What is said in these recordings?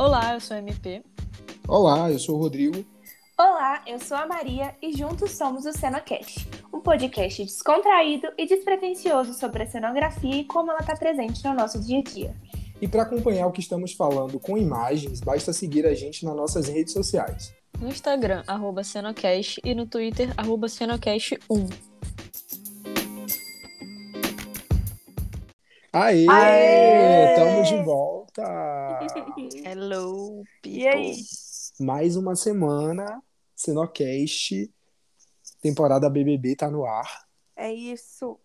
Olá, eu sou a MP. Olá, eu sou o Rodrigo. Olá, eu sou a Maria e juntos somos o CenoCast, um podcast descontraído e despretensioso sobre a cenografia e como ela está presente no nosso dia a dia. E para acompanhar o que estamos falando com imagens, basta seguir a gente nas nossas redes sociais. No Instagram, arroba Cenocast e no Twitter, arroba Cenocast1. Aê! Aê! Estamos de volta! Hello, people. E aí? Mais uma semana, Cenocast, temporada BBB tá no ar. É isso.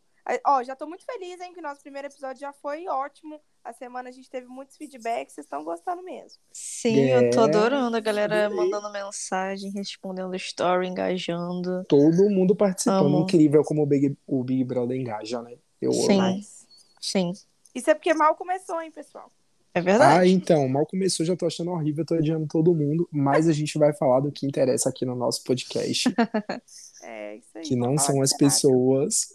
Ó, já tô muito feliz, hein, que nosso primeiro episódio já foi ótimo. A semana a gente teve muitos feedbacks, vocês estão gostando mesmo. Sim, eu tô É, adorando a galera adorei. mandando mensagem, respondendo story, engajando. Todo mundo participando. Amo. Incrível como o Big, o Big Brother engaja, né? Eu amo. Sim. Mas Sim, isso é porque mal começou, hein, pessoal? É Ah, verdade. então, mal começou, já tô achando horrível, tô odiando todo mundo, mas a gente vai falar do que interessa aqui no nosso podcast, É isso aí. que não são as cenário. pessoas,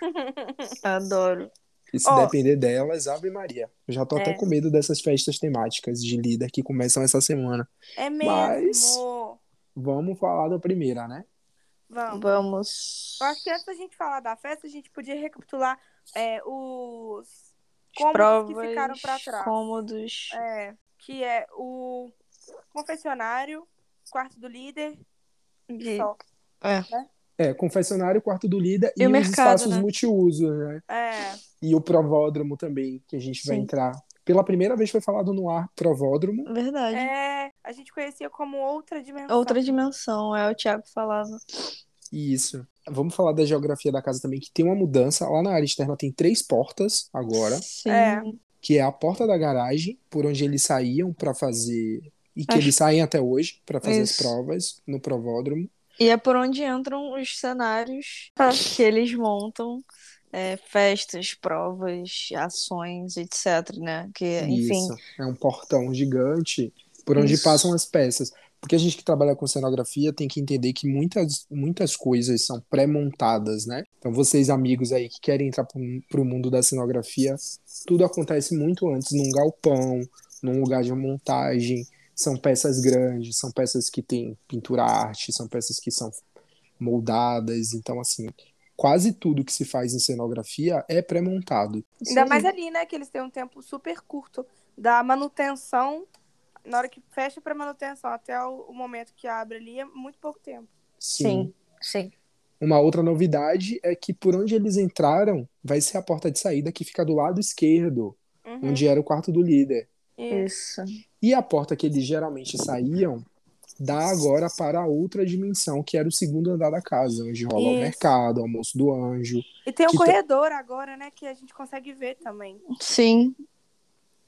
Adoro. e se Ó. depender delas, Ave Maria. Eu já tô até É. com medo dessas festas temáticas de líder que começam essa semana. É mesmo. Mas- Vamos falar da primeira, né? Vamos. Vamos. Eu acho que antes da gente falar da festa, a gente podia recapitular é, os cômodos provas, que ficaram pra trás. cômodos. É, que é o confessionário, quarto do líder e E- só. É, confessionário, quarto do líder E e, os mercado, espaços né? multiuso, né? É, E o provódromo também, que a gente vai Sim. entrar. Pela primeira vez foi falado no ar provódromo. Verdade. é, a gente conhecia como outra dimensão. Outra dimensão, é o Thiago falava. Isso. Vamos falar da geografia da casa também, que tem uma mudança. Lá na área externa tem três portas agora, Sim. É. que é a porta da garagem, por onde eles saíam para fazer e que Acho- eles saem até hoje para fazer as Isso. provas no provódromo. E é por onde entram os cenários que eles montam, é, festas, provas, ações, etc, né? Que, enfim, Isso. É um portão gigante por onde Isso. passam as peças. Porque a gente que trabalha com cenografia tem que entender que muitas, muitas coisas são pré-montadas, né? Então, vocês, amigos aí que querem entrar para o mundo da cenografia, tudo acontece muito antes, num galpão, num lugar de montagem. São peças grandes, são peças que têm pintura arte, são peças que são moldadas. Então, assim, quase tudo que se faz em cenografia é pré-montado. Ainda mais ali, né, que eles têm um tempo super curto da manutenção, na hora que fecha pra manutenção até o, o momento que abre ali, é muito pouco tempo. Sim, sim. Uma outra novidade é que por onde eles entraram vai ser a porta de saída que fica do lado esquerdo, Uhum, onde era o quarto do líder. isso. E a porta que eles geralmente saíam dá agora para outra dimensão, que era o segundo andar da casa, onde rola o Isso. mercado, o almoço do anjo. E tem um tá- corredor agora, né, que a gente consegue ver também. Sim,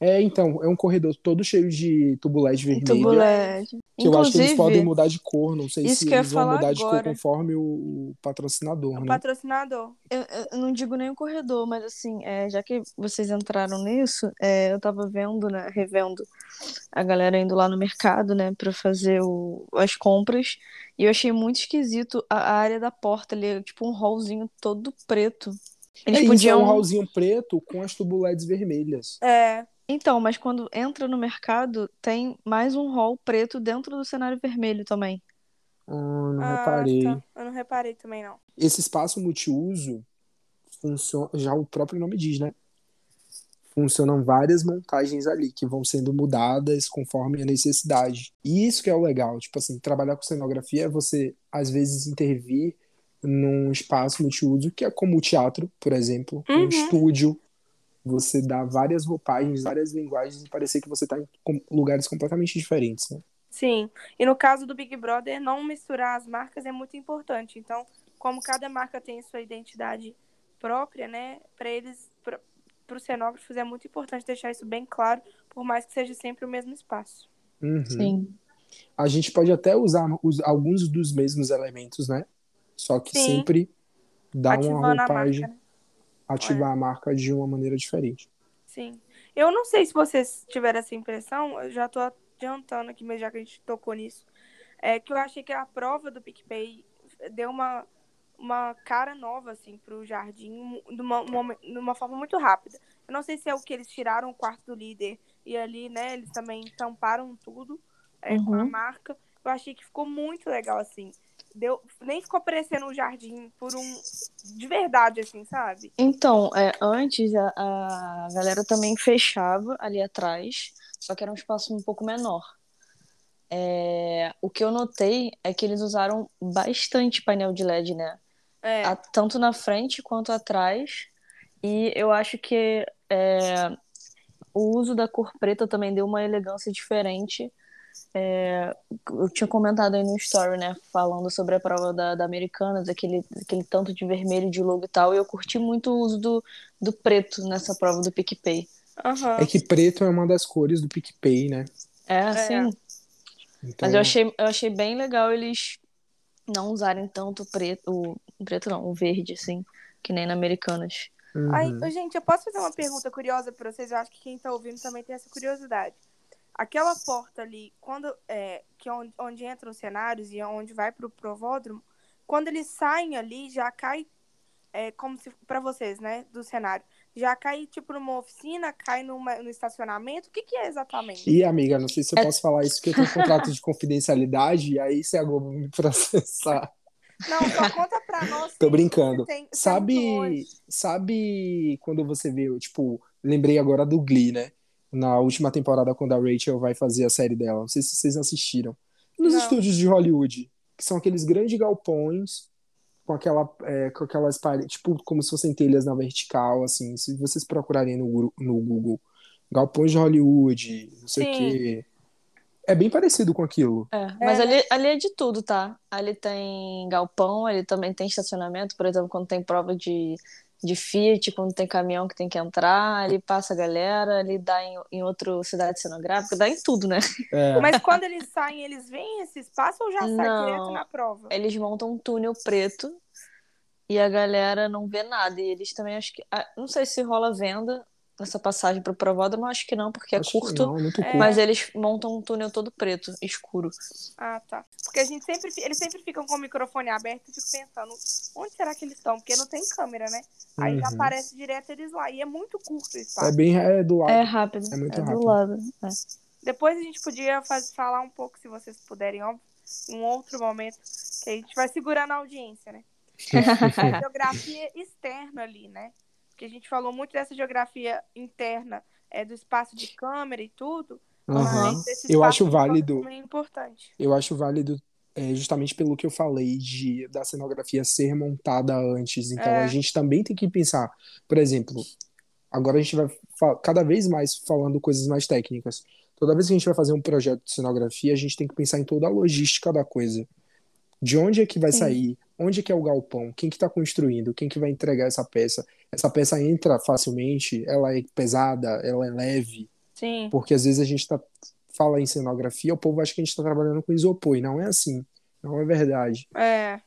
É, então, é um corredor todo cheio de tubo LED vermelho. tubo LED. Que eu acho que eles Inclusive, podem mudar de cor, não sei se eles vão mudar de cor agora. conforme o, patrocinador, O né? patrocinador. eu, eu não digo nem o corredor, mas assim, é, já que vocês entraram nisso, é, eu tava vendo, né, revendo a galera indo lá no mercado, né, pra fazer o- as compras, e eu achei muito esquisito a, a área da porta ali, tipo um hallzinho todo preto. Eles é isso, podiam. é um hallzinho preto com as tubo LEDs vermelhas. É, Então, mas quando entra no mercado, tem mais um hall preto dentro do cenário vermelho também. Ah, não ah, reparei. tá. Eu não reparei também, não. Esse espaço multiuso funciona, já o próprio nome diz, né? Funcionam várias montagens ali que vão sendo mudadas conforme a necessidade. E isso que é o legal, tipo assim, trabalhar com cenografia é você às vezes intervir num espaço multiuso que é como o teatro, por exemplo, um Uhum. estúdio. Você dá várias roupagens, várias linguagens e parecer que você está em lugares completamente diferentes, né? Sim. E no caso do Big Brother, não misturar as marcas é muito importante. Então, como cada marca tem sua identidade própria, né, para eles, para os cenógrafos, é muito importante deixar isso bem claro, por mais que seja sempre o mesmo espaço. Uhum. Sim. A gente pode até usar os- alguns dos mesmos elementos, né? Só que Sim. sempre dá uma Ativando a roupagem, marca, né? Ativar a marca de uma maneira diferente. Sim. Eu não sei se vocês tiveram essa impressão, eu já tô adiantando aqui, mas já que a gente tocou nisso, é que eu achei que a prova do PicPay deu uma, uma cara nova, assim, pro jardim, de uma, uma, de uma forma muito rápida. Eu não sei se é o que eles tiraram o quarto do líder e ali, né, eles também tamparam tudo é, com a Uhum. marca. Eu achei que ficou muito legal, assim. Deu, nem ficou parecendo um jardim por um. De verdade, assim, sabe? Então, é, antes a, a galera também fechava ali atrás, só que era um espaço um pouco menor. É, o que eu notei é que eles usaram bastante painel de LED, né? É. A- tanto na frente quanto atrás. E eu acho que é, o uso da cor preta também deu uma elegância diferente. É, eu tinha comentado aí no story, né? Falando sobre a prova da, da Americanas, aquele, aquele tanto de vermelho de logo e tal. E eu curti muito o uso do, do preto nessa prova do PicPay. Aham. É que preto é uma das cores do PicPay, né? É, assim. Então, Mas eu achei, eu achei bem legal eles não usarem tanto o preto, o o preto não, o verde, assim, que nem na Americanas. uhum. Ô, gente, eu posso fazer uma pergunta curiosa pra vocês? Eu acho que quem tá ouvindo também tem essa curiosidade. Aquela porta ali, quando é, que é onde, onde entram os cenários e onde vai pro provódromo, quando eles saem ali, já cai é, como se para vocês, né, do cenário, já cai tipo numa oficina, cai numa, no estacionamento. O que que é exatamente? E, amiga, não sei se eu É- posso falar isso, porque eu tenho um contrato de confidencialidade, e aí se a Globo me processar. Não, só conta pra nós. Tô brincando. você tem- é Sabe, sabe quando você vê, tipo, lembrei agora do Glee, né? Na última temporada, quando a Rachel vai fazer a série dela. Não sei se vocês assistiram. Nos Não. estúdios de Hollywood, que são aqueles grandes galpões com aquela, é, com aquelas paredes, tipo, como se fossem telhas na vertical, assim. Se vocês procurarem no, no Google, galpões de Hollywood, não sei o quê. É bem parecido com aquilo. É, mas né? ali, ali é de tudo, tá? Ali tem galpão, ali também tem estacionamento, por exemplo, quando tem prova de, de Fiat, quando tem caminhão que tem que entrar, ali passa a galera, ali dá em, em outra cidade cenográfica, dá em tudo, né? É, Mas quando eles saem, eles veem esse espaço ou já sai Não. direto na prova? Eles montam um túnel preto e a galera não vê nada. E eles também acho que. ah, Não sei se rola venda nessa passagem pro Provódromo, acho que não, porque é acho que curto. não, muito É. curto. Mas eles montam um túnel todo preto, escuro. Ah, tá. Porque a gente sempre, eles sempre ficam com o microfone aberto e fico pensando, onde será que eles estão? Porque não tem câmera, né? Aí já Uhum. aparece direto eles lá. E é muito curto o É espaço. bem é do lado. É rápido. É muito do rápido. lado. é. Depois a gente podia faz- falar um pouco, se vocês puderem, óbvio, em um outro momento, que a gente vai segurando a audiência, né? É, a geografia externa ali, né? Porque a gente falou muito dessa geografia interna, é, do espaço de câmera e tudo. Esse Eu acho válido. também é importante. Eu acho válido é, justamente pelo que eu falei de da cenografia ser montada antes. Então É. a gente também tem que pensar, por exemplo, agora a gente vai cada vez mais falando coisas mais técnicas. Toda vez que a gente vai fazer um projeto de cenografia, a gente tem que pensar em toda a logística da coisa. De onde é que vai Sim. sair? Onde é que é o galpão? Quem que está construindo? Quem que vai entregar essa peça? Essa peça entra facilmente? Ela é pesada? Ela é leve? Sim. Porque às vezes a gente tá, fala em cenografia, o povo acha que a gente está trabalhando com isopor, e não é assim. Não é verdade. É.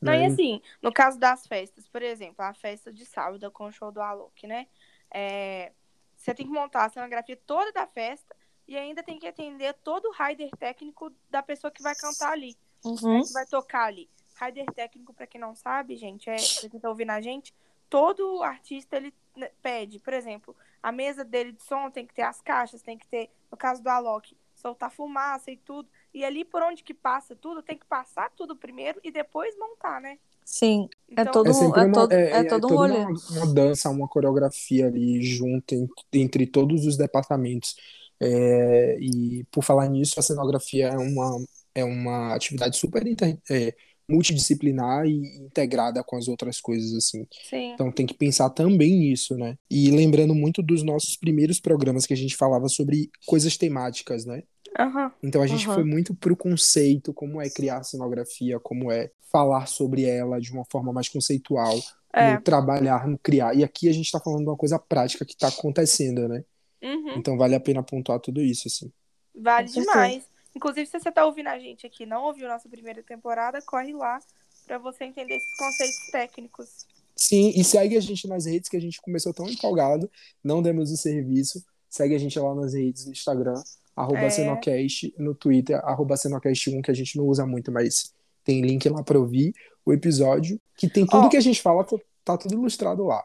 Não, né? e assim, no caso das festas, por exemplo, a festa de sábado com o show do Alok, né? É, você tem que montar a cenografia toda da festa e ainda tem que atender todo o rider técnico da pessoa que vai cantar ali, Uhum. né? Que vai tocar ali. Rider técnico, pra quem não sabe, gente, é, pra quem tá ouvindo a gente, todo artista ele né, pede, por exemplo, a mesa dele de som tem que ter as caixas, tem que ter, no caso do Alok, soltar fumaça e tudo. E ali por onde que passa tudo, tem que passar tudo primeiro e depois montar, né? Sim, é Então, todo, É é uma, todo, é, é é todo um rolê. uma, uma dança, uma coreografia ali junto en- entre todos os departamentos. É, e por falar nisso, a cenografia é uma, é uma atividade super inter- é, multidisciplinar e integrada com as outras coisas, assim. Sim. Então tem que pensar também nisso, né? E lembrando muito dos nossos primeiros programas que a gente falava sobre coisas temáticas, né? Aham. Então a gente Aham. foi muito pro conceito, como é criar cenografia, como é falar sobre ela de uma forma mais conceitual, É. no trabalhar, no criar. E aqui a gente tá falando de uma coisa prática que tá acontecendo, né? Uhum. Então vale a pena pontuar tudo isso, assim. Vale demais. Inclusive, se você tá ouvindo a gente aqui e não ouviu nossa primeira temporada, corre lá pra você entender esses conceitos técnicos. Sim, e segue a gente nas redes que a gente começou tão empolgado, não demos o serviço. Segue a gente lá nas redes no Instagram, arroba É. Cenocast, no Twitter, arroba Cenocast1, que a gente não usa muito, mas tem link lá pra ouvir o episódio, que tem tudo Ó. que a gente fala, tá- tá tudo ilustrado lá.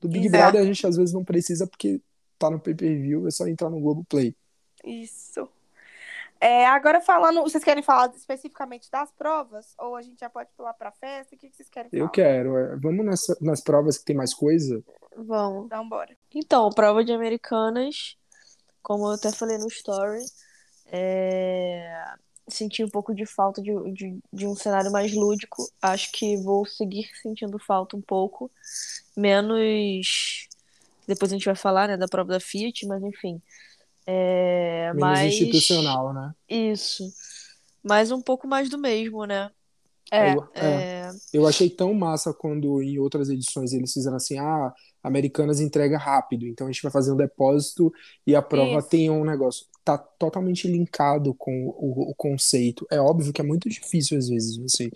Do Big Exato. Brother a gente às vezes não precisa porque tá no pay-per-view, é só entrar no Globoplay. Isso. É, agora falando, vocês querem falar especificamente das provas? Ou a gente já pode pular pra festa? O que vocês querem falar? Eu quero. é, Vamos nessa- nas provas que tem mais coisa? Vamos. Então, bora. Então, prova de Americanas, como eu até falei no story, é, senti um pouco de falta de, de, de um cenário mais lúdico. Acho que vou seguir sentindo falta um pouco. Menos. Depois a gente vai falar, né, da prova da Fiat, mas enfim. É, Menos mais... institucional, né? Isso. Mas um pouco mais do mesmo, né? É, Eu, é, eu achei tão massa quando em outras edições eles fizeram assim, ah, Americanas entrega rápido, então a gente vai fazer um depósito e a prova Isso. tem um negócio. Tá totalmente linkado com o, o conceito. É óbvio que é muito difícil às vezes você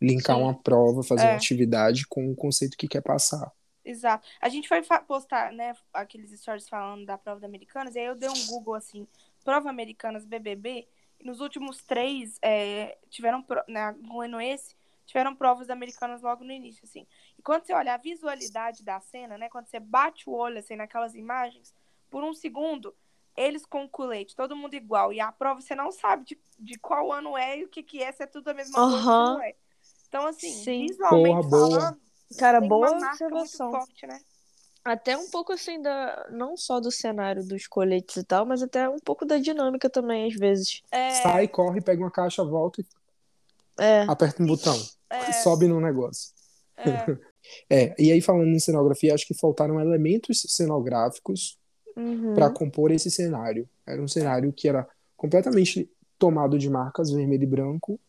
linkar Sim. uma prova, fazer É. uma atividade com o conceito que quer passar. Exato. A gente foi postar, né, aqueles stories falando da prova da Americanas, e aí eu dei um Google assim, prova Americanas BBB, e nos últimos três, é, tiveram, né, incluindo esse, tiveram provas da Americanas logo no início, assim. E quando você olha a visualidade da cena, né, quando você bate o olho, assim, naquelas imagens, por um segundo, eles com o colete, todo mundo igual, e a prova você não sabe de, de qual ano é e o que que é, se é tudo a mesma coisa, Aham. não é. Então, assim, Sim. visualmente Porra, boa. Cara, tem boa uma marca muito observação. forte, né? Até um pouco assim da. Não só do cenário dos coletes e tal, mas até um pouco da dinâmica também, às vezes. É, Sai, corre, pega uma caixa, volta e É. aperta um botão. é, Sobe no negócio. é. É, e aí falando em cenografia, acho que faltaram elementos cenográficos Uhum. para compor esse cenário. Era um cenário que era completamente tomado de marcas vermelho e branco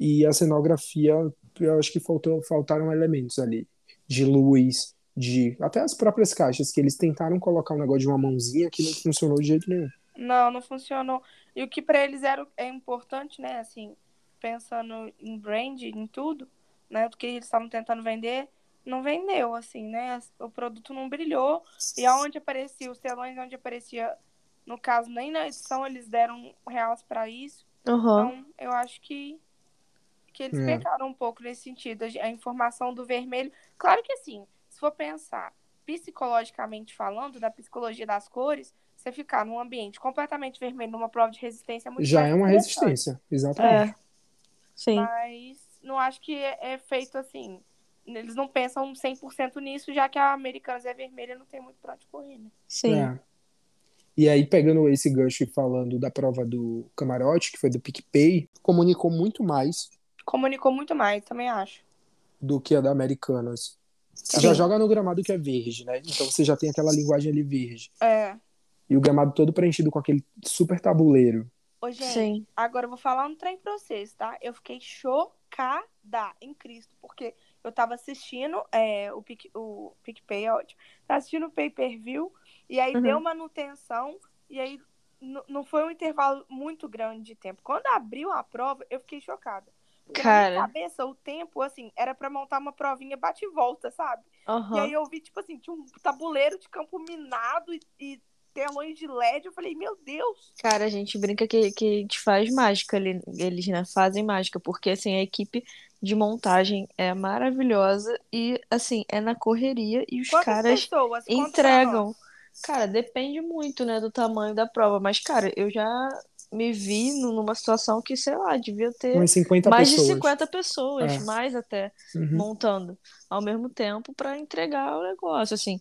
e a cenografia, eu acho que faltou, faltaram elementos ali de luz, de até as próprias caixas que eles tentaram colocar um negócio de uma mãozinha que não funcionou de jeito nenhum. Não, não funcionou. E o que pra eles era é importante, né? Assim, pensando em brand, em tudo, né? Do que eles estavam tentando vender, não vendeu, assim, né? O produto não brilhou. E aonde aparecia, os telões onde aparecia, no caso, nem na edição eles deram reais pra isso. Aham. Então, eu acho que, que eles É. pecaram um pouco nesse sentido. A informação do vermelho. Claro que assim, se for pensar psicologicamente falando, da psicologia das cores, você ficar num ambiente completamente vermelho numa prova de resistência é muito Já é uma resistência, exatamente. É. Sim. Mas não acho que é, é feito assim. Eles não pensam 100% nisso, já que a Americanas é vermelha não tem muito pra onde correr, né? Sim. É. E aí, pegando esse gancho e falando da prova do camarote, que foi do PicPay, comunicou muito mais Comunicou muito mais, também acho. do que a da Americanas. Você Sim. já joga no gramado que é verde, né? Então você já tem aquela linguagem ali verde. É. E o gramado todo preenchido com aquele super tabuleiro. Ô, gente, Sim. Agora eu vou falar um trem pra vocês, tá? Eu fiquei chocada em Cristo, porque eu tava assistindo é, o, Pic, o PicPay, é ótimo. Tava assistindo o pay per view, e aí Uhum. deu manutenção, e aí não foi um intervalo muito grande de tempo. Quando abriu a prova, eu fiquei chocada. Porque na minha Cara. cabeça, o tempo, assim, era pra montar uma provinha bate e volta, sabe? E Aham. aí eu vi, tipo assim, tinha um tabuleiro de campo minado e, e telões de LED. Eu falei, meu Deus! Cara, a gente brinca que, que a gente faz mágica ali. Eles, né, fazem mágica, porque assim, a equipe de montagem é maravilhosa e assim, é na correria e os Quantas caras pessoas? Entregam. Cara, depende muito, né, do tamanho da prova, mas cara, eu já me vi nu- numa situação que, sei lá, devia ter Umas 50 mais pessoas. de 50 pessoas, É. mais até, Uhum. montando ao mesmo tempo para entregar o negócio, assim.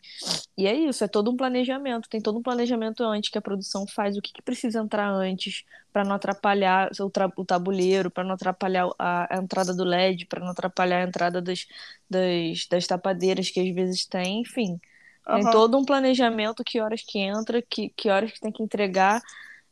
E é isso, é todo um planejamento, tem todo um planejamento antes que a produção faz, o que que precisa entrar antes para não atrapalhar o, tra- o tabuleiro, para não atrapalhar a, a entrada do LED, para não atrapalhar a entrada das, das, das tapadeiras que às vezes tem, enfim. Tem Aham. todo um planejamento, que horas que entra, que, que horas que tem que entregar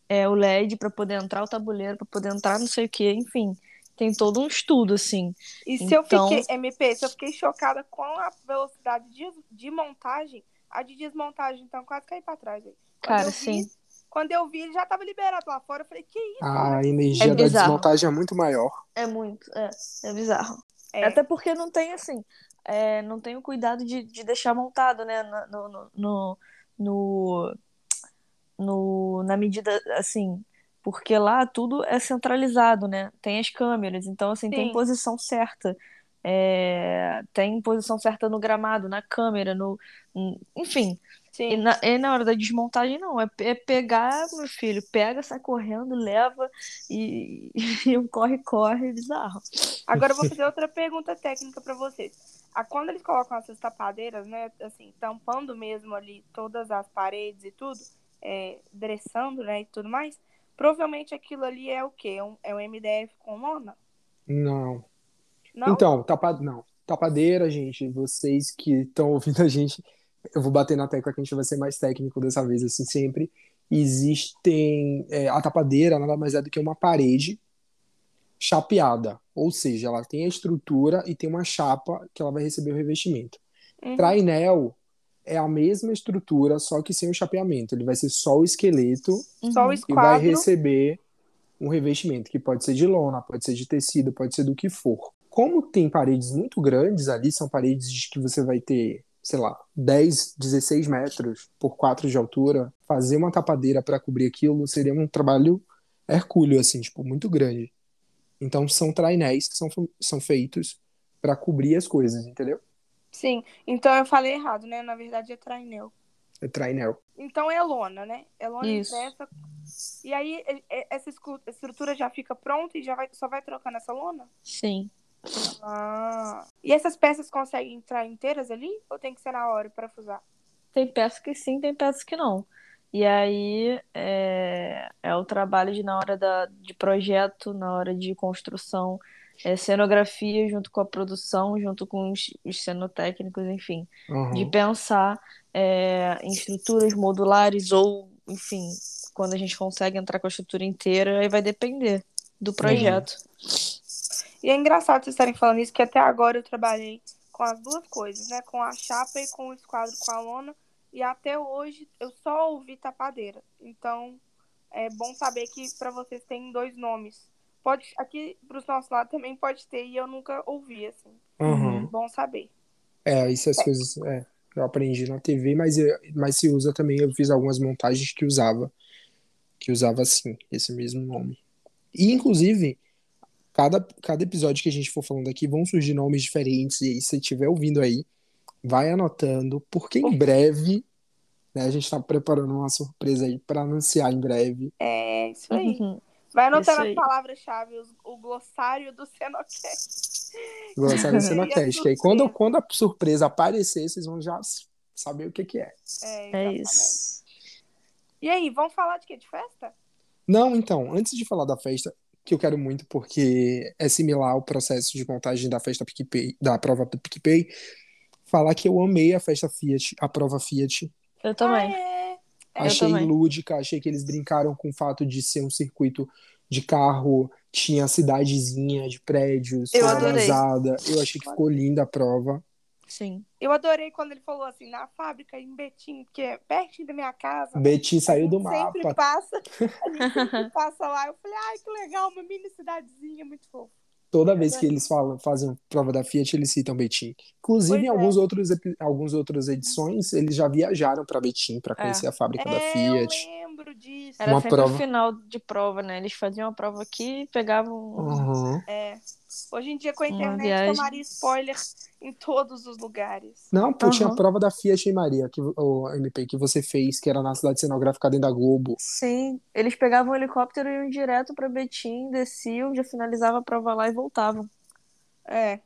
é, o LED para poder entrar o tabuleiro, para poder entrar não sei o que, enfim. Tem todo um estudo, assim. E se eu Então- fiquei, MP, se eu fiquei chocada com a velocidade de, de montagem, a de desmontagem, então quase caí pra trás. aí. Cara, eu vi- sim. Quando eu vi, ele já tava liberado lá fora. Eu falei, que isso? A energia É da bizarro. desmontagem é muito maior. É muito, é, é bizarro. É. Até porque não tem, assim, é, não tem o cuidado de, de deixar montado, né, no, no, no, no, no- na medida, assim, porque lá tudo é centralizado, né, tem as câmeras, então, assim, tem Sim. posição certa é, tem posição certa no gramado, na câmera, no, enfim. E na, e na hora da desmontagem, não. É, é pegar, meu filho, pega, sai correndo, leva e, e um corre-corre bizarro. Agora eu vou fazer outra pergunta técnica pra vocês. A, quando eles colocam essas tapadeiras, né, assim, tampando mesmo ali todas as paredes e tudo, é, dressando, né, e tudo mais, provavelmente aquilo ali é o quê? É um, é um MDF com lona? Não. Não? Então, tapa... não. Tapadeira, gente, vocês que estão ouvindo a gente, eu vou bater na tecla que a gente vai ser mais técnico dessa vez, assim, sempre. Existem. é, a tapadeira nada mais é do que uma parede chapeada. Ou seja, ela tem a estrutura e tem uma chapa que ela vai receber o revestimento. Uhum. Trainel é a mesma estrutura, só que sem o chapeamento. Ele vai ser só o esqueleto Só o Uhum. e vai receber um revestimento, que pode ser de lona, pode ser de tecido, pode ser do que for. Como tem paredes muito grandes ali, são paredes de que você vai ter, sei lá, 10, 16 metros por 4 de altura, fazer uma tapadeira para cobrir aquilo seria um trabalho hercúleo, assim, tipo, muito grande. Então são trainéis que são, são feitos para cobrir as coisas, entendeu? Sim, então eu falei errado, né? Na verdade é trainel. É trainel. Então é lona, né? É lona Isso. impressa. E aí essa estrutura já fica pronta e já vai, só vai trocando essa lona? Sim. Ah. E essas peças conseguem entrar inteiras ali? Ou tem que ser na hora para fusar? Tem peças que sim, tem peças que não. E aí é, é o trabalho de na hora da, de projeto, na hora de construção, é, cenografia junto com a produção, junto com os, os cenotécnicos, enfim, de Aham. pensar é, em estruturas modulares ou, enfim, quando a gente consegue entrar com a estrutura inteira, aí vai depender do projeto. E é engraçado vocês estarem falando isso, que até agora eu trabalhei com as duas coisas, né? Com a chapa e com o esquadro com a lona. E até hoje eu só ouvi tapadeira. Então é bom saber que para vocês tem dois nomes. Pode, aqui pros nossos lados também pode ter, e eu nunca ouvi, assim. Aham. Bom saber. É, isso as coisas é, eu aprendi na TV, mas, é- mas se usa também, eu fiz algumas montagens que usava, que usava assim, esse mesmo nome. E, inclusive, cada, cada episódio que a gente for falando aqui vão surgir nomes diferentes, e aí, se você estiver ouvindo aí, vai anotando, porque em breve, né, a gente tá preparando uma surpresa aí para anunciar em breve. É isso aí. Uhum. Vai anotando Isso as palavras-chave, o glossário do Senocast. E a Senocast, que aí quando, quando a surpresa aparecer, vocês vão já saber o que que é. É, É isso. E aí, vamos falar de quê? De festa? Não, então, antes de falar da festa, que eu quero muito porque é similar ao processo de montagem da festa PicPay, da prova do PicPay, falar que eu amei a festa Fiat, a prova Fiat. Eu também. É. Eu achei também. lúdica, achei que eles brincaram com o fato de ser um circuito de carro, tinha cidadezinha de prédios, Eu vazada. Eu achei que ficou linda a prova. Sim. Eu adorei quando ele falou assim, na fábrica em Betim, que é pertinho da minha casa. Betim saiu do sempre mapa. passa, a gente sempre passa lá. Eu falei, ai, que legal, uma mini cidadezinha, muito fofo. Toda vez que eles falam, fazem prova da Fiat, eles citam Betim. Inclusive, Pois em é. alguns outros, algumas outras edições, eles já viajaram para Betim para conhecer a fábrica da É, Fiat. eu lembro disso. Era Uma sempre prova. o final de prova, né? Eles faziam a prova aqui, pegavam. Aham. É. Hoje em dia, com a internet, viagem. tomaria spoiler em todos os lugares. Não, pô, tinha a prova da Fiat em Maria, que, o MP, que você fez, que era na cidade cenográfica dentro da Globo. Sim, eles pegavam o helicóptero e iam direto pra Betim, desciam, já finalizava a prova lá e voltavam. É.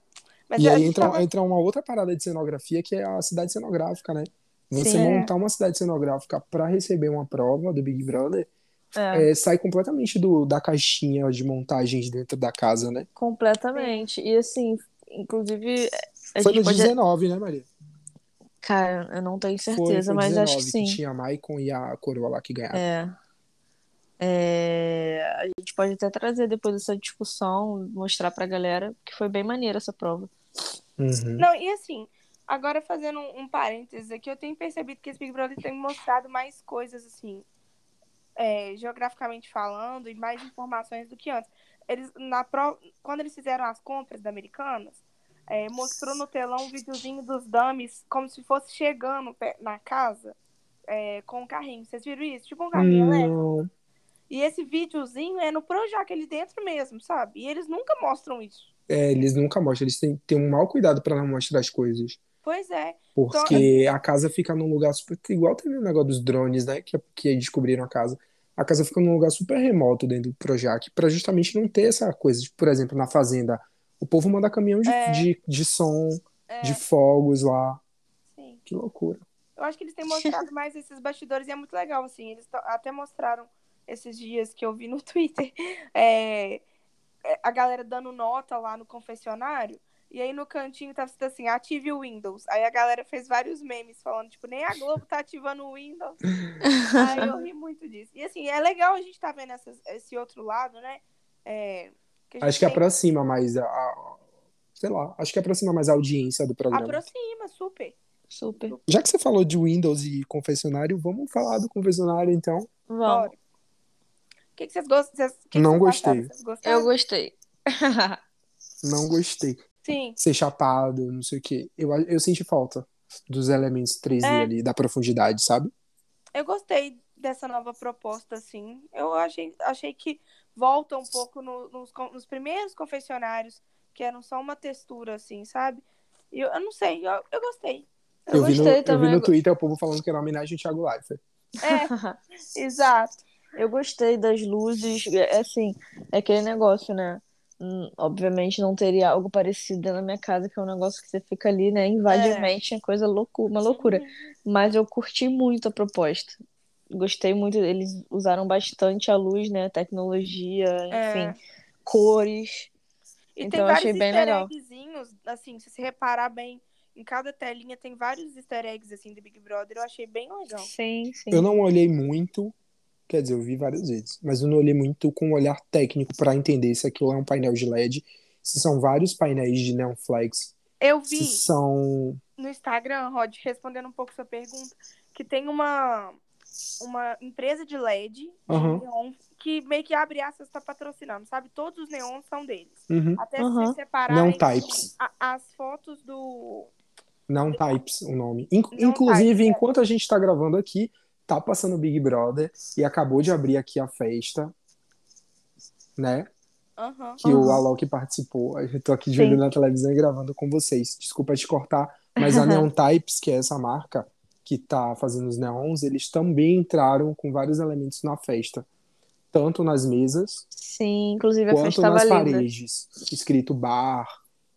Mas e aí entra, tava- entra uma outra parada de cenografia, que é a cidade cenográfica, né? Você Sim, é. montar uma cidade cenográfica para receber uma prova do Big Brother É, é, sai completamente do, da caixinha de montagens dentro da casa, né? completamente. E assim, inclusive, Foi no pode. 19, né, Maria? Cara, eu não tenho certeza, foi mas 19 acho que sim. tinha a Maicon e a Coroa lá que ganharam. É. É, a gente pode até trazer depois essa discussão, mostrar pra galera que foi bem maneira essa prova. Uhum. Não, e assim, agora fazendo um, um parênteses aqui, eu tenho percebido que esse Big Brother tem mostrado mais coisas, assim, é, geograficamente falando, e mais informações do que antes. Eles, na pro... Quando eles fizeram as compras da Americanas, é, mostrou no telão um videozinho dos dummies, como se fosse chegando na casa é, com um carrinho. Vocês viram isso? Tipo um carrinho elétrico. Não. E esse videozinho é no Projac ali dentro mesmo, sabe? E eles nunca mostram isso. é, eles nunca mostram, eles têm, têm um mau cuidado pra não mostrar as coisas. Pois é. Porque a casa fica num lugar super. Igual teve o negócio dos drones, né? Que, que descobriram a casa. A casa fica num lugar super remoto dentro do Projac, pra justamente não ter essa coisa. de, Por exemplo, na fazenda, o povo manda caminhão de, É. de, de som, É, de fogos lá. sim. Que loucura. Eu acho que eles têm mostrado mais esses bastidores e é muito legal, assim. Eles até mostraram esses dias que eu vi no Twitter é, é, a galera dando nota lá no confessionário. E aí no cantinho tava escrito assim, ative o Windows. Aí a galera fez vários memes falando, tipo, nem a Globo tá ativando o Windows. Aí eu ri muito disso. E assim, é legal a gente tá vendo essas- esse outro lado, né? É, que Acho que tem- aproxima mais a, a- Sei lá, acho que aproxima mais a audiência do programa. aproxima, super. Super. Já que você falou de Windows e confessionário, vamos falar do confessionário então. Vamos. Bora. O que, que vocês gostam? Vocês, que que Não vocês gostei. Vocês? Eu gostei. Não gostei. Sim. Ser chapado, não sei o quê. Eu, eu senti falta dos elementos 3D É. ali, da profundidade, sabe? Eu gostei dessa nova proposta, assim. Eu achei, achei que volta um pouco no- nos, nos primeiros confessionários, que eram só uma textura, assim, sabe? E eu, eu não sei, eu, eu gostei. Eu vi no, gostei eu vi também. no Twitter o povo falando que era uma homenagem ao Thiago Leifert. É, exato. Eu gostei das luzes, é assim, é aquele negócio, né? Hum, obviamente não teria algo parecido da minha casa, que é um negócio que você fica ali, né? Invade É. a mente, é coisa loucura, uma loucura. Mas eu curti muito a proposta. Gostei muito, eles usaram bastante a luz, né? Tecnologia, É. enfim, cores. E Então, tem eu vários achei bem easter legal. assim, se você reparar bem, em cada telinha tem vários easter eggs, assim, do Big Brother. Eu achei bem legal. Sim, sim. Eu não olhei muito, quer dizer, eu vi várias vezes, mas eu não olhei muito com um olhar técnico pra entender se aquilo é um painel de LED, se são vários painéis de neon flags, Eu se vi são. no Instagram, Rod, respondendo um pouco sua pergunta, que tem uma, uma empresa de LED de Aham. neon que meio que abre aspas tá patrocinando, sabe? Todos os neons são deles. Uhum. Até se Aham. você separar Não entre types. a- as fotos do. Não Types o nome. In- Não Inclusive, Types, é. enquanto a gente tá gravando aqui, tá passando o Big Brother e acabou de abrir aqui a festa, né? Aham. Que o Aham. Alok participou. Eu tô aqui de olho na televisão e gravando com vocês. Desculpa te cortar, mas a Neon Types, que é essa marca que tá fazendo os neons, eles também entraram com vários elementos na festa. Tanto nas mesas, Sim, inclusive a quanto nas linda. paredes. Escrito bar,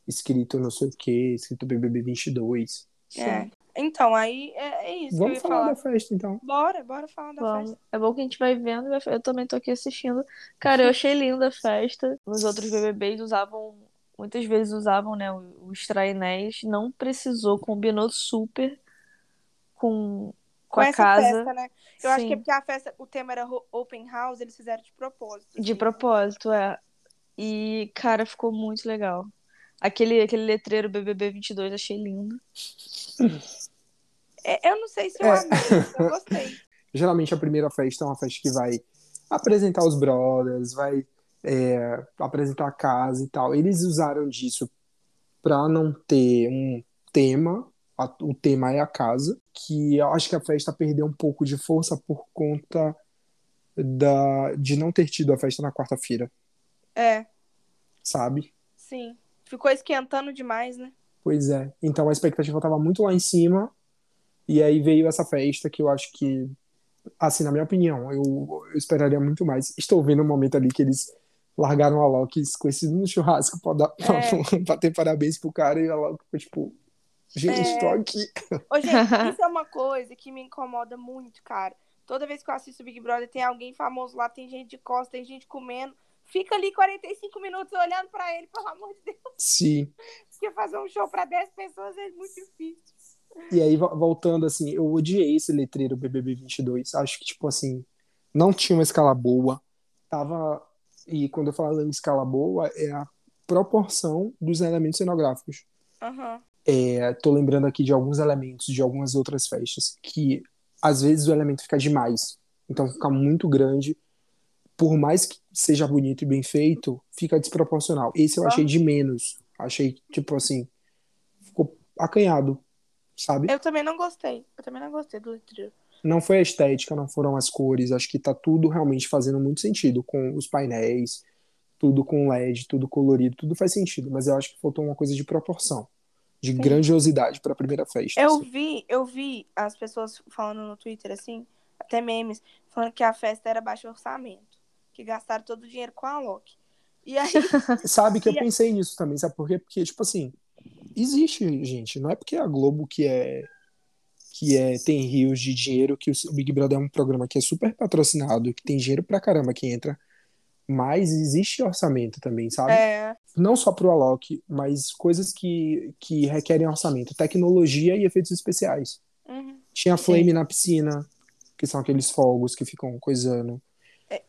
escrito não sei o que, escrito BBB 22. É. Então, aí é, é isso que eu Vamos ia falar falar. da festa, então. Bora, bora falar da Vamos. festa. É bom que a gente vai vendo. e vai- Eu também tô aqui assistindo. Cara, eu achei linda a festa. Nos outros BBBs usavam, muitas vezes usavam, né, os trainéis. Não precisou, combinou super com, com, Com a essa casa. festa, né? Eu acho que é Sim, porque a festa, o tema era open house, eles fizeram de propósito. de assim. propósito, é. E, cara, ficou muito legal. Aquele, aquele letreiro BBB 22, achei lindo. É, eu não sei se eu É. amei, eu gostei. Geralmente a primeira festa é uma festa que vai apresentar os brothers, vai é, apresentar a casa e tal. Eles usaram disso pra não ter um tema, a- o tema é a casa, que eu acho que a festa perdeu um pouco de força por conta da, de não ter tido a festa na quarta-feira, É, sabe? sim. Ficou esquentando demais, né? Pois é. Então a expectativa estava muito lá em cima, e aí veio essa festa que eu acho que, assim, na minha opinião, eu, eu esperaria muito mais. Estou vendo um momento ali que eles largaram a Loki conhecido no churrasco pra, dar, É. pra ter parabéns pro cara, e a Loki ficou tipo, gente, É. tô aqui. Ô, gente, isso é uma coisa que me incomoda muito, cara. Toda vez que eu assisto Big Brother, tem alguém famoso lá, tem gente de costas, tem gente comendo. Fica ali 45 minutos olhando pra ele, pelo amor de Deus. Sim. Porque fazer um show pra 10 pessoas é muito difícil. E aí, vo- voltando, assim, eu odiei esse letreiro BBB 22. Acho que, tipo assim, não tinha uma escala boa. Tava. E quando eu falo em escala boa, é a proporção dos elementos cenográficos. Aham. É, tô lembrando aqui de alguns elementos de algumas outras festas que às vezes o elemento fica demais. Então fica muito grande. Por mais que seja bonito e bem feito, fica desproporcional. Esse eu achei de menos. Achei, tipo assim, ficou acanhado, sabe? Eu também não gostei. Eu também não gostei do letreiro. Não foi a estética, não foram as cores. Acho que tá tudo realmente fazendo muito sentido com os painéis, tudo com LED, tudo colorido, tudo faz sentido, mas eu acho que faltou uma coisa de proporção, de grandiosidade para a primeira festa. Eu assim. vi, eu vi as pessoas falando no Twitter, assim, até memes, falando que a festa era baixo orçamento, que gastaram todo o dinheiro com a Loki. E aí, Sabe que eu pensei nisso também, sabe por quê? Porque, tipo assim, existe, gente, não é porque a Globo que é que é, tem rios de dinheiro, que o Big Brother é um programa que é super patrocinado, que tem dinheiro pra caramba que entra, mas existe orçamento também, sabe? é, Não só pro Alok, mas coisas que, que requerem orçamento, tecnologia e efeitos especiais. uhum, Tinha flame na piscina, que são aqueles fogos que ficam coisando.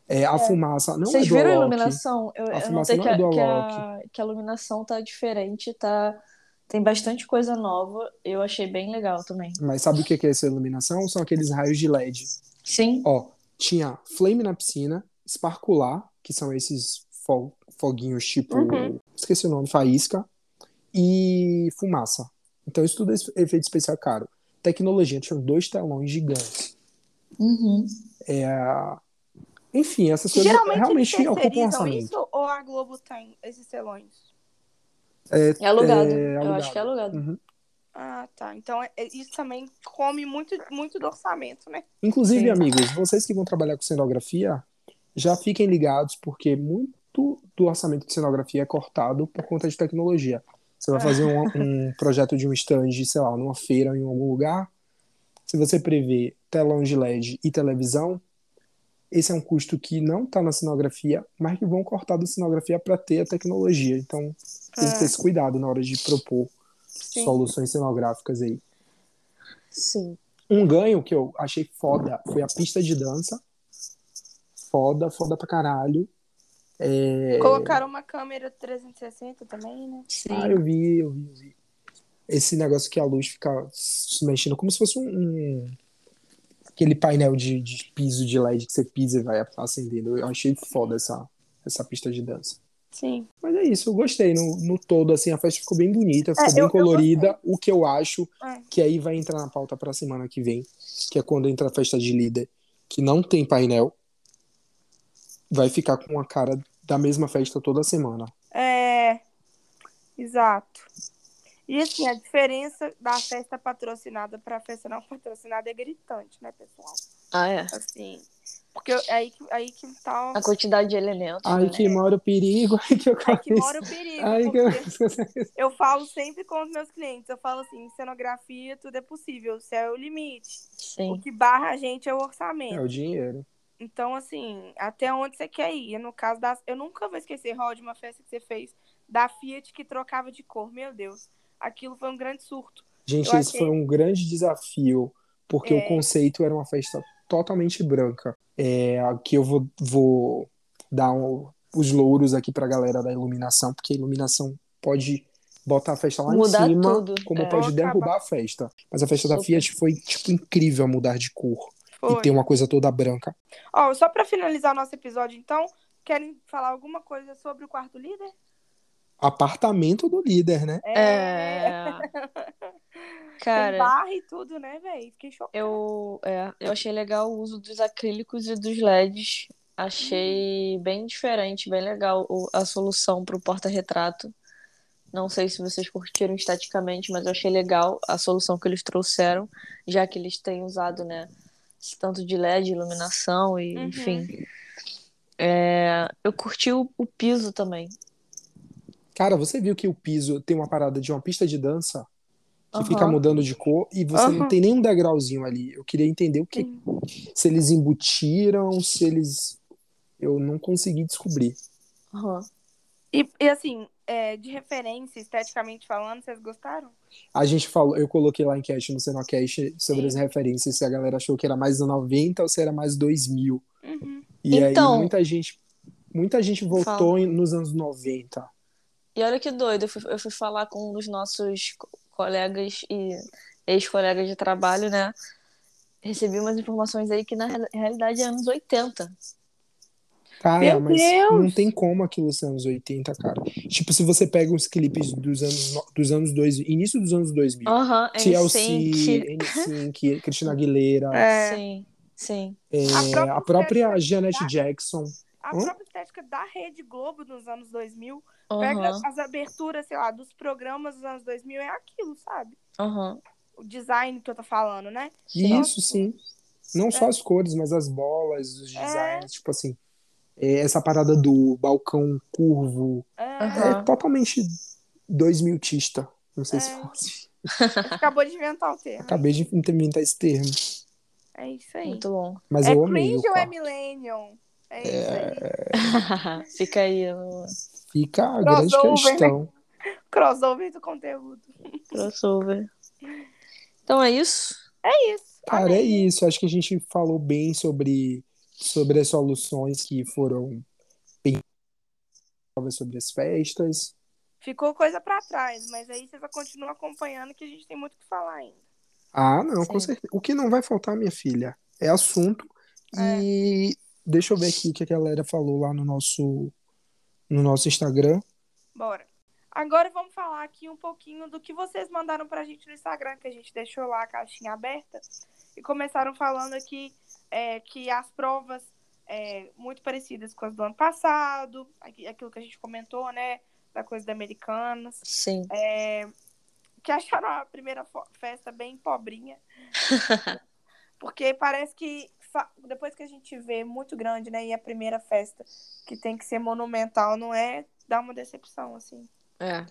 É, a fumaça, não Vocês é do viram a iluminação? Eu, A eu fumaça não que é do que, a, que a iluminação tá diferente, tá... Tem bastante coisa nova. Eu achei bem legal também. Mas sabe o que que é essa iluminação? São aqueles raios de LED. Sim. Ó, tinha flame na piscina, esparcular, que são esses fo- foguinhos tipo, Uhum. esqueci o nome, faísca, e fumaça. Então isso tudo é efeito especial caro. Tecnologia, tinha dois telões gigantes. Uhum. É, enfim, essas coisas Geralmente realmente eles ocupam orçamento. isso ou a Globo tem esses telões? É alugado. É, Eu acho que é alugado. Uhum. Ah, tá. Então é- é- isso também come muito, muito do orçamento, né? Inclusive, Sim. amigos, vocês que vão trabalhar com cenografia, já fiquem ligados, porque muito do orçamento de cenografia é cortado por conta de tecnologia. Você vai fazer um, um projeto de um stand, sei lá, numa feira em algum lugar. Se você prevê telão de LED e televisão, esse é um custo que não está na cenografia, mas que vão cortar da cenografia para ter a tecnologia. Então, tem que ter esse cuidado na hora de propor Sim. soluções cenográficas aí. Sim. Um ganho que eu achei foda foi a pista de dança. Foda, foda pra caralho. É... Colocaram uma câmera 360 também, né? Sim. Ah, eu vi, eu vi, eu vi. Esse negócio que a luz fica se mexendo como se fosse um. um- Aquele painel de, de piso de LED que você pisa e vai acendendo. Eu achei foda essa, essa pista de dança. Sim. Mas é isso, eu gostei. No, no todo, assim, a festa ficou bem bonita, ficou É, bem eu- eu colorida. o que eu acho É. que aí vai entrar na pauta pra semana que vem, que é quando entra a festa de líder, que não tem painel, vai ficar com a cara da mesma festa toda semana. É. Exato. E assim, a diferença da festa patrocinada pra festa não patrocinada é gritante, né, pessoal? Ah, é. Assim. Porque eu- é aí que, aí que tá. A quantidade de elementos. Ai, né? que mora o perigo, ai que eu Aí que mora o perigo. Ai, que eu... eu falo sempre com os meus clientes. Eu falo assim, em cenografia tudo é possível. O céu é o limite. O Sim. que barra a gente é o É orçamento. o dinheiro. Então, assim, até onde você quer ir? No caso das. Eu nunca vou esquecer, Rod, uma festa que você fez da Fiat que trocava de cor. Meu Deus. Aquilo foi um grande surto. Gente, Eu esse achei- foi um grande desafio, porque É. o conceito era uma festa totalmente branca. É, aqui eu vou, vou dar um- os louros aqui pra galera da iluminação, porque a iluminação pode botar a festa lá Mudar em cima, tudo. como É. pode derrubar acabar. a festa. Mas a festa da. Fiat foi, tipo, incrível mudar de cor Foi. e ter uma coisa toda branca. Ó, só pra finalizar o nosso episódio, então, querem falar alguma coisa sobre o quarto líder? Apartamento do líder, né? É. Tem Cara, barra e tudo, né, velho? Fiquei chocada. eu, é, eu achei legal o uso dos acrílicos e dos LEDs. Achei bem diferente, bem legal o- a solução para o porta-retrato. Não sei se vocês curtiram esteticamente, mas eu achei legal a solução que eles trouxeram, já que eles têm usado, né, esse tanto de LED, iluminação e, Uhum. enfim. É, eu curti o, o piso também. Cara, você viu que o piso tem uma parada de uma pista de dança que Aham. fica mudando de cor e você não Aham. tem nenhum degrauzinho ali. Eu queria entender o que, se eles embutiram, se eles. Eu não consegui descobrir. Aham. E, e, assim, é, de referência, esteticamente falando, vocês gostaram? A gente falou, eu coloquei lá enquete no Senocast sobre Sim. as referências, se a galera achou que era mais do 90 ou se era mais 2000. Uhum. E Então- aí muita gente, muita gente votou em- nos anos 90. E olha que doido, eu fui, eu fui falar com um dos nossos co- colegas e ex-colegas de trabalho, né? Recebi umas informações aí que na real- realidade é anos 80. Cara, Meu mas Deus! não tem como aquilo ser anos 80, cara. Tipo, se você pega os clipes dos anos, no- dos anos 2000, início dos anos 2000, Aham, TLC, NSYNC. NSYNC, Cristina Aguilera, É. Sim, sim. é, A própria a própria Janet Jackson. A própria estética da Rede Globo nos anos 2000. Pega Aham, as aberturas, sei lá, dos programas dos anos 2000, é aquilo, sabe? aham. O design que eu tô falando, né? Então, Isso, sim. Não só as cores, mas as bolas, os É. designs, tipo assim. é, essa parada do balcão curvo. É. É totalmente 2000 tista. Não sei se É. fosse. acabou de inventar o termo. Acabei de inventar esse termo. É isso aí. Muito bom. Mas é eu amei o cringe ou é millennium? É isso aí. Fica aí Fica a grande né? questão. Crossover do conteúdo. crossover. Então é isso. É isso. Cara, Amei. é isso. Acho que a gente falou bem sobre, sobre as soluções que foram pensadas sobre as festas. Ficou coisa pra trás, mas aí vocês continuam acompanhando que a gente tem muito o que falar ainda. Ah, não, com Sim. certeza. O que não vai faltar, minha filha, é assunto. E deixa eu ver aqui o que a galera falou lá no nosso, no nosso Instagram. Bora. Agora vamos falar aqui um pouquinho do que vocês mandaram pra gente no Instagram, que a gente deixou lá a caixinha aberta. E começaram falando aqui é, que as provas é, muito parecidas com as do ano passado, aqui- aquilo que a gente comentou, né? Da coisa da Americanas. Sim. É, que acharam a primeira festa bem pobrinha. Porque parece que depois que a gente vê muito grande, né? E a primeira festa que tem que ser monumental, não é? Dá uma decepção, assim. É.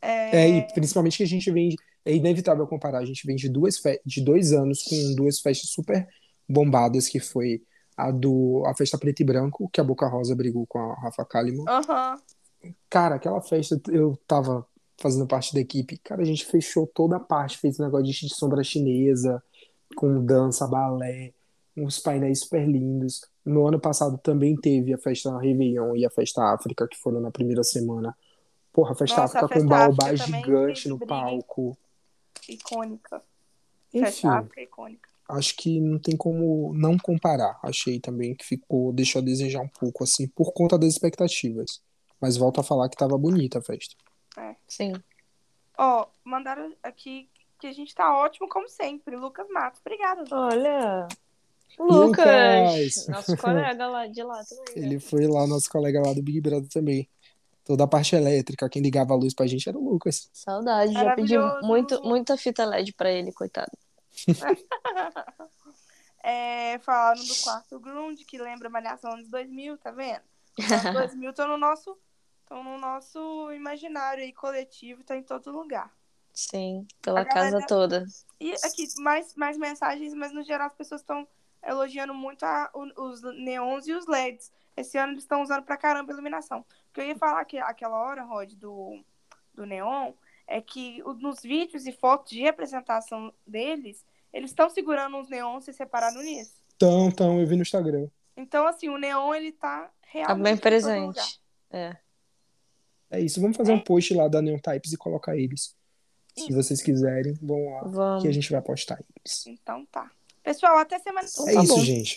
É, e principalmente que a gente vem. É inevitável comparar. A gente vem de, duas fe- de dois anos com duas festas super bombadas, que foi a do a festa preto e branco, que a Boca Rosa brigou com a Rafa Kalimann. Aham. Cara, aquela festa, eu tava fazendo parte da equipe. Cara, a gente fechou toda a parte, fez um negócio de de sombra chinesa, com dança, balé, uns painéis super lindos. No ano passado também teve a festa Réveillon e a festa África, que foram na primeira semana. Porra, a festa Nossa, a África com festa baobá África também gigante no palco. Icônica. Enfim, Festa África icônica. acho que não tem como não comparar. Achei também que ficou, deixou a desejar um pouco, assim, por conta das expectativas. Mas volto a falar que tava bonita a festa. Sim. Ó, mandaram aqui que a gente tá ótimo, como sempre. Lucas Matos. Obrigada. Lucas. Olha. Lucas! Lucas! Nosso colega lá de lá também. né? Ele foi lá, nosso colega lá do Big Brother também. Toda a parte elétrica, quem ligava a luz pra gente era o Lucas. Saudade. Já pedi muito, muita fita LED pra ele, coitado. É, falaram do quarto Grund, que lembra Malhação anos 2000, tá vendo? Os anos 2000 estão no nosso estão no nosso imaginário aí coletivo, tá em todo lugar. Sim, pela A galera- casa toda. E aqui, mais, mais mensagens, mas no geral as pessoas estão elogiando muito a- os neons e os LEDs. Esse ano eles estão usando pra caramba a iluminação. O que eu ia falar que, aquela hora, Rod, do, do neon, é que nos vídeos e fotos de apresentação deles, eles estão segurando uns neons se separaram nisso. Então, então, eu vi no Instagram. Então, assim, o neon, ele tá Tá realmente bem em todo lugar. presente. É. É isso, vamos fazer um post lá da Neon Types e colocar eles. Se vocês quiserem, vão lá Vamos. que a gente vai postar eles. Então tá. Pessoal, até semana que É tá isso, bom. gente.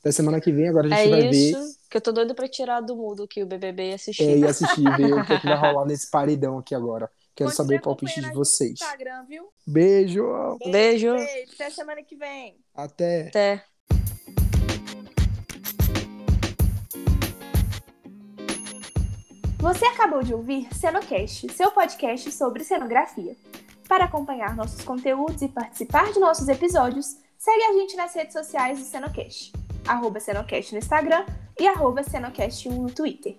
Até semana que vem, agora a É gente vai ver isso que eu tô doida pra tirar do mudo aqui o BBB e assistir. é, e assistir, ver o que, é que vai rolar nesse paredão aqui agora. Quero Continue saber o palpite de vocês. Instagram, viu? Beijo! Beijo. Beijo. Até semana que vem. Até! Até. Você acabou de ouvir Cenocast, seu podcast sobre cenografia. Para acompanhar nossos conteúdos e participar de nossos episódios, segue a gente nas redes sociais do Cenocast. Arroba Cenocast no Instagram e arroba Cenocast1 no Twitter.